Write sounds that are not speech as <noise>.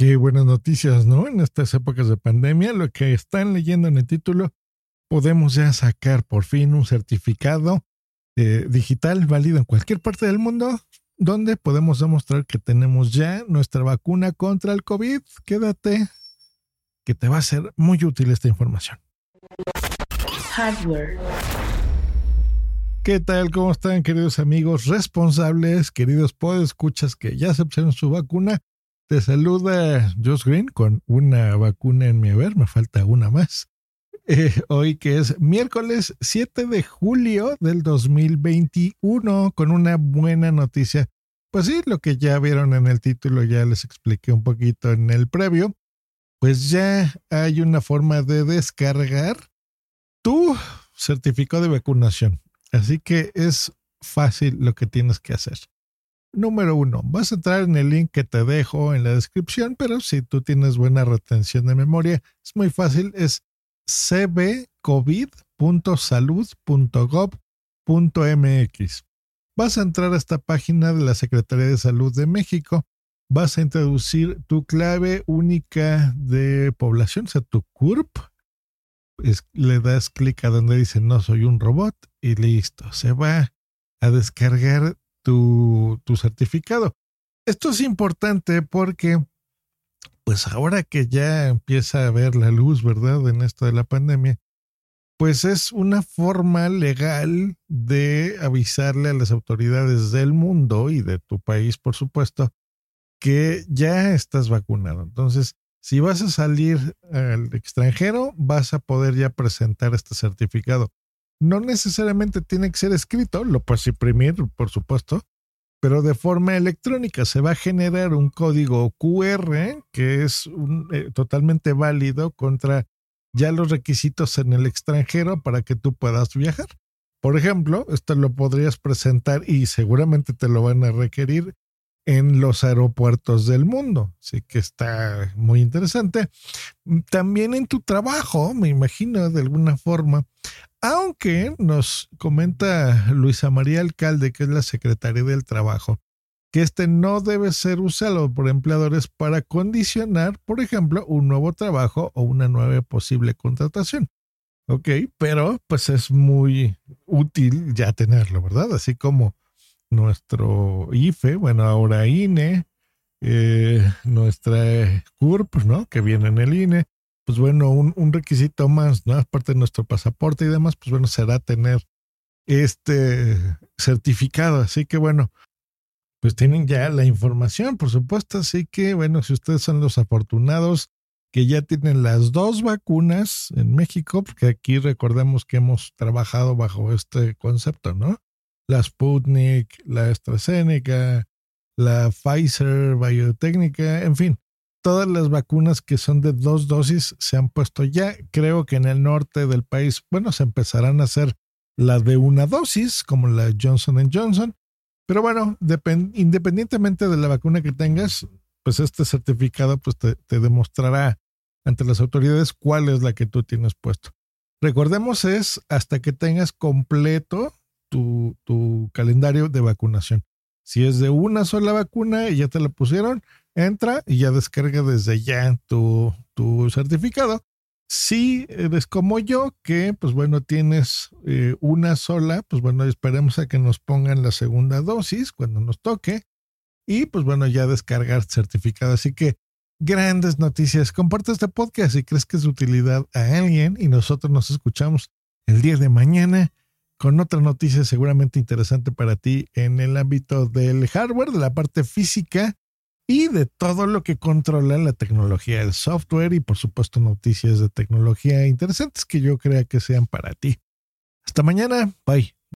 Qué buenas noticias, ¿no? En estas épocas de pandemia, lo que están leyendo en el título, podemos ya sacar por fin un certificado eh, digital válido en cualquier parte del mundo donde podemos demostrar que tenemos ya nuestra vacuna contra el COVID. Quédate, que te va a ser muy útil esta información. Hardware. ¿Qué tal? ¿Cómo están, queridos amigos responsables, queridos podescuchas que ya se pusieron su vacuna? Te saluda Josh Green con una vacuna en mi haber, me falta una más. <laughs> Eh, hoy que es miércoles 7 de julio del 2021 con una buena noticia. Pues sí, lo que ya vieron en el título ya les expliqué un poquito en el previo. Pues ya hay una forma de descargar tu certificado de vacunación. Así que es fácil lo que tienes que hacer. Número uno, vas a entrar en el link que te dejo en la descripción, pero si tú tienes buena retención de memoria, es muy fácil, es cbcovid.salud.gov.mx. Vas a entrar a esta página de la Secretaría de Salud de México, vas a introducir tu clave única de población, o sea, tu CURP, le das clic a donde dice no soy un robot y listo, se va a descargar tu, tu certificado. Esto es importante porque pues ahora que ya empieza a ver la luz, ¿verdad? En esto de la pandemia, pues es una forma legal de avisarle a las autoridades del mundo y de tu país, por supuesto, que ya estás vacunado. Entonces, si vas a salir al extranjero, vas a poder ya presentar este certificado. No necesariamente tiene que ser escrito, lo puedes imprimir, por supuesto, pero de forma electrónica. Se va a generar un código QR que es eh, totalmente válido contra ya los requisitos en el extranjero para que tú puedas viajar. Por ejemplo, esto lo podrías presentar y seguramente te lo van a requerir en los aeropuertos del mundo. Así que está muy interesante. También en tu trabajo, me imagino, de alguna forma. Aunque nos comenta Luisa María Alcalde, que es la secretaria del Trabajo, que este no debe ser usado por empleadores para condicionar, por ejemplo, un nuevo trabajo o una nueva posible contratación. Ok, pero pues es muy útil ya tenerlo, ¿verdad? Así como nuestro IFE, bueno, ahora INE, eh, nuestra CURP, ¿no? Que viene en el INE, pues bueno, un, requisito más, ¿no? Aparte de nuestro pasaporte y demás, pues bueno, será tener este certificado. Así que bueno, pues tienen ya la información, por supuesto. Así que bueno, si ustedes son los afortunados que ya tienen las dos vacunas en México, porque aquí recordemos que hemos trabajado bajo este concepto, ¿no? La Sputnik, la AstraZeneca, la Pfizer, Biotécnica, en fin, todas las vacunas que son de dos dosis se han puesto ya. Creo que en el norte del país, bueno, se empezarán a hacer la de una dosis, como la Johnson Johnson. Pero bueno, independientemente de la vacuna que tengas, pues este certificado pues te, demostrará ante las autoridades cuál es la que tú tienes puesto. Recordemos es hasta que tengas completo tu, tu calendario de vacunación. Si es de una sola vacuna y ya te la pusieron, entra y ya descarga desde ya tu, tu certificado. Si eres como yo, que pues bueno, tienes eh, una sola, pues bueno, esperemos a que nos pongan la segunda dosis cuando nos toque. Y pues bueno, ya descargar certificado. Así que grandes noticias. Comparte este podcast si crees que es de utilidad a alguien y nosotros nos escuchamos el día de mañana con otra noticia seguramente interesante para ti en el ámbito del hardware, de la parte física y de todo lo que controla la tecnología, el software y por supuesto noticias de tecnología interesantes que yo crea que sean para ti. Hasta mañana, bye.